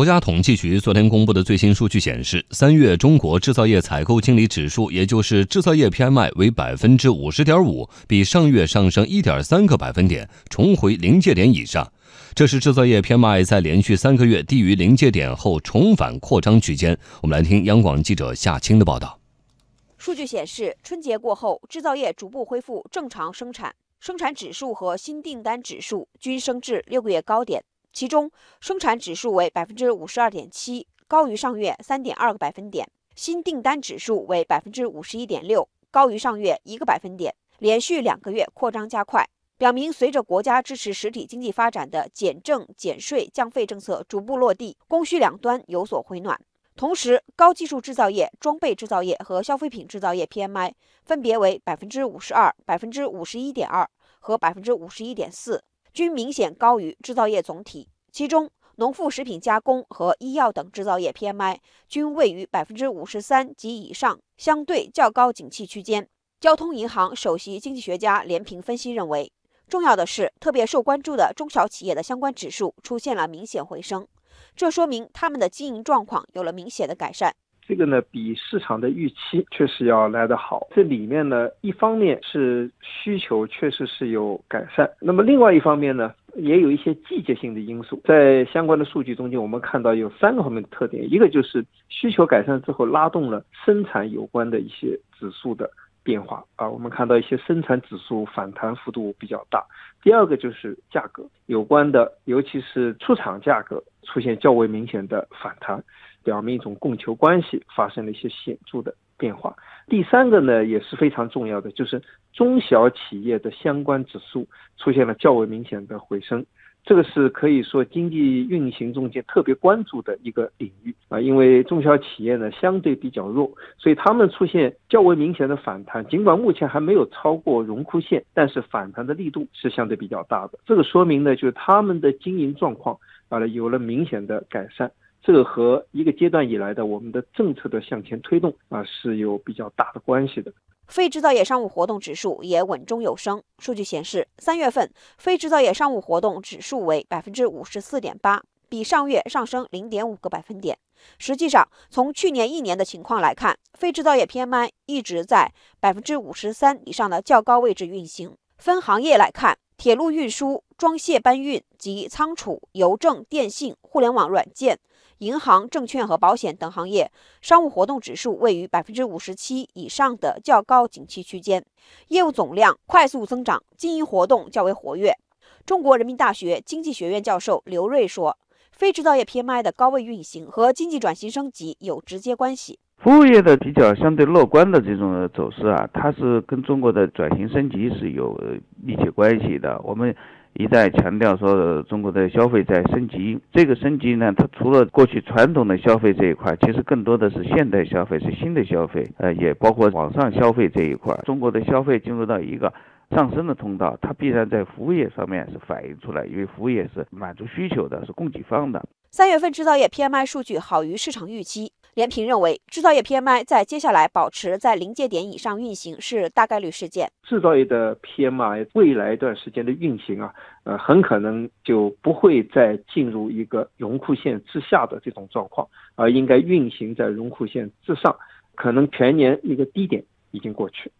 国家统计局昨天公布的最新数据显示，三月中国制造业采购经理指数，也就是制造业 PMI 为百分之五十点五，比上月上升一点三个百分点，重回临界点以上。这是制造业 PMI 在连续三个月低于临界点后重返扩张区间。我们来听央广记者夏青的报道。数据显示，春节过后，制造业逐步恢复正常生产，生产指数和新订单指数均升至六个月高点。其中，生产指数为百分之五十二点七，高于上月三点二个百分点；新订单指数为百分之五十一点六，高于上月一个百分点，连续两个月扩张加快，表明随着国家支持实体经济发展的减政减税降费政策逐步落地，供需两端有所回暖。同时，高技术制造业、装备制造业和消费品制造业 PMI 分别为百分之五十二、百分之五十一点二和百分之五十一点四。均明显高于制造业总体，其中农副食品加工和医药等制造业 PMI 均位于百分之五十三及以上，相对较高景气区间。交通银行首席经济学家连平分析认为，重要的是特别受关注的中小企业的相关指数出现了明显回升，这说明他们的经营状况有了明显的改善。这个呢，比市场的预期确实要来得好。这里面呢，一方面是需求确实是有改善，那么另外一方面呢，也有一些季节性的因素。在相关的数据中间，我们看到有三个方面的特点：一个就是需求改善之后，拉动了生产有关的一些指数的变化啊，我们看到一些生产指数反弹幅度比较大；第二个就是价格有关的，尤其是出厂价格出现较为明显的反弹。表明一种供求关系发生了一些显著的变化。第三个呢也是非常重要的，就是中小企业的相关指数出现了较为明显的回升。这个是可以说经济运行中间特别关注的一个领域啊，因为中小企业呢相对比较弱，所以他们出现较为明显的反弹。尽管目前还没有超过荣枯线，但是反弹的力度是相对比较大的。这个说明呢，就是他们的经营状况啊有了明显的改善。这和一个阶段以来的我们的政策的向前推动啊是有比较大的关系的。非制造业商务活动指数也稳中有升。数据显示，三月份非制造业商务活动指数为百分之五十四点八，比上月上升零点五个百分点。实际上，从去年一年的情况来看，非制造业 PMI 一直在百分之五十三以上的较高位置运行。分行业来看，铁路运输、装卸搬运及仓储、邮政、电信、互联网软件。银行、证券和保险等行业商务活动指数位于百分之五十七以上的较高景气区间，业务总量快速增长，经营活动较为活跃。中国人民大学经济学院教授刘锐说：“非制造业 PMI 的高位运行和经济转型升级有直接关系。服务业的比较相对乐观的这种走势啊，它是跟中国的转型升级是有密切关系的。我们。”一再强调说，中国的消费在升级。这个升级呢，它除了过去传统的消费这一块，其实更多的是现代消费，是新的消费。呃，也包括网上消费这一块。中国的消费进入到一个上升的通道，它必然在服务业上面是反映出来，因为服务业是满足需求的，是供给方的。三月份制造业 PMI 数据好于市场预期。连平认为，制造业 PMI 在接下来保持在临界点以上运行是大概率事件。制造业的 PMI 未来一段时间的运行啊，呃，很可能就不会再进入一个荣枯线之下的这种状况，而应该运行在荣枯线之上，可能全年一个低点已经过去。